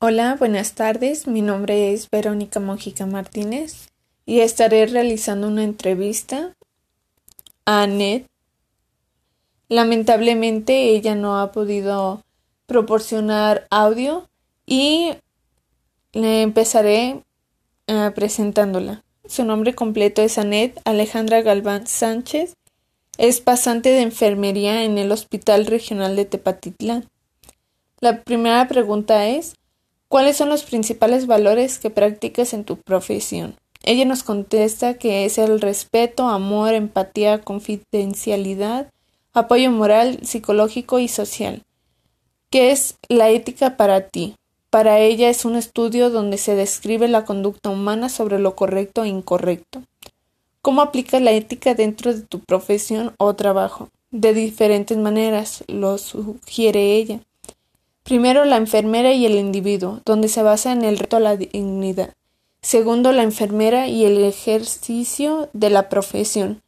Hola, buenas tardes. Mi nombre es Verónica Mojica Martínez y estaré realizando una entrevista a Annette. Lamentablemente ella no ha podido proporcionar audio y le empezaré eh, presentándola. Su nombre completo es Annette Alejandra Galván Sánchez. Es pasante de enfermería en el Hospital Regional de Tepatitlán. La primera pregunta es ¿Cuáles son los principales valores que practicas en tu profesión? Ella nos contesta que es el respeto, amor, empatía, confidencialidad, apoyo moral, psicológico y social. ¿Qué es la ética para ti? Para ella es un estudio donde se describe la conducta humana sobre lo correcto e incorrecto. ¿Cómo aplicas la ética dentro de tu profesión o trabajo? De diferentes maneras, lo sugiere ella. Primero, la enfermera y el individuo, donde se basa en el reto a la dignidad. Segundo, la enfermera y el ejercicio de la profesión.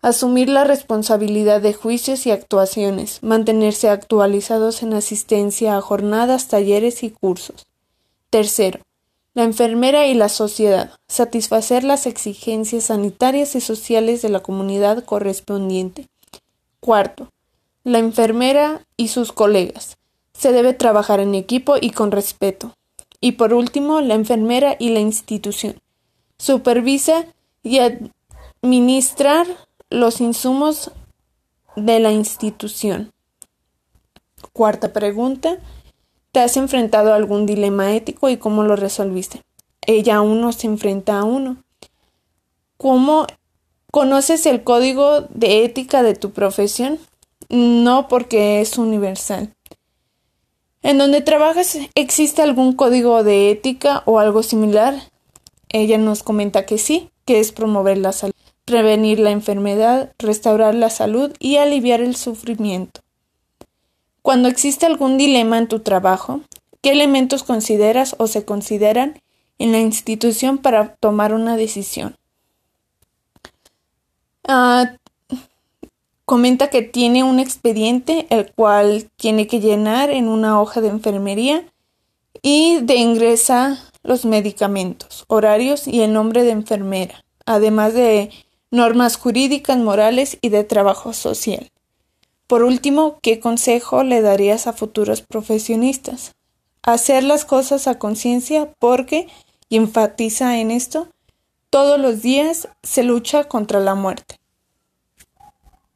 Asumir la responsabilidad de juicios y actuaciones, mantenerse actualizados en asistencia a jornadas, talleres y cursos. Tercero, la enfermera y la sociedad, satisfacer las exigencias sanitarias y sociales de la comunidad correspondiente. Cuarto, la enfermera y sus colegas, se debe trabajar en equipo y con respeto. Y por último, la enfermera y la institución. Supervisa y administrar los insumos de la institución. Cuarta pregunta. ¿Te has enfrentado a algún dilema ético y cómo lo resolviste? Ella aún no se enfrenta a uno. ¿Cómo conoces el código de ética de tu profesión? No porque es universal. ¿En donde trabajas existe algún código de ética o algo similar? Ella nos comenta que sí, que es promover la salud, prevenir la enfermedad, restaurar la salud y aliviar el sufrimiento. Cuando existe algún dilema en tu trabajo, ¿qué elementos consideras o se consideran en la institución para tomar una decisión? Ah, Comenta que tiene un expediente el cual tiene que llenar en una hoja de enfermería y de ingresa los medicamentos, horarios y el nombre de enfermera, además de normas jurídicas, morales y de trabajo social. Por último, ¿qué consejo le darías a futuros profesionistas? Hacer las cosas a conciencia porque, y enfatiza en esto, todos los días se lucha contra la muerte.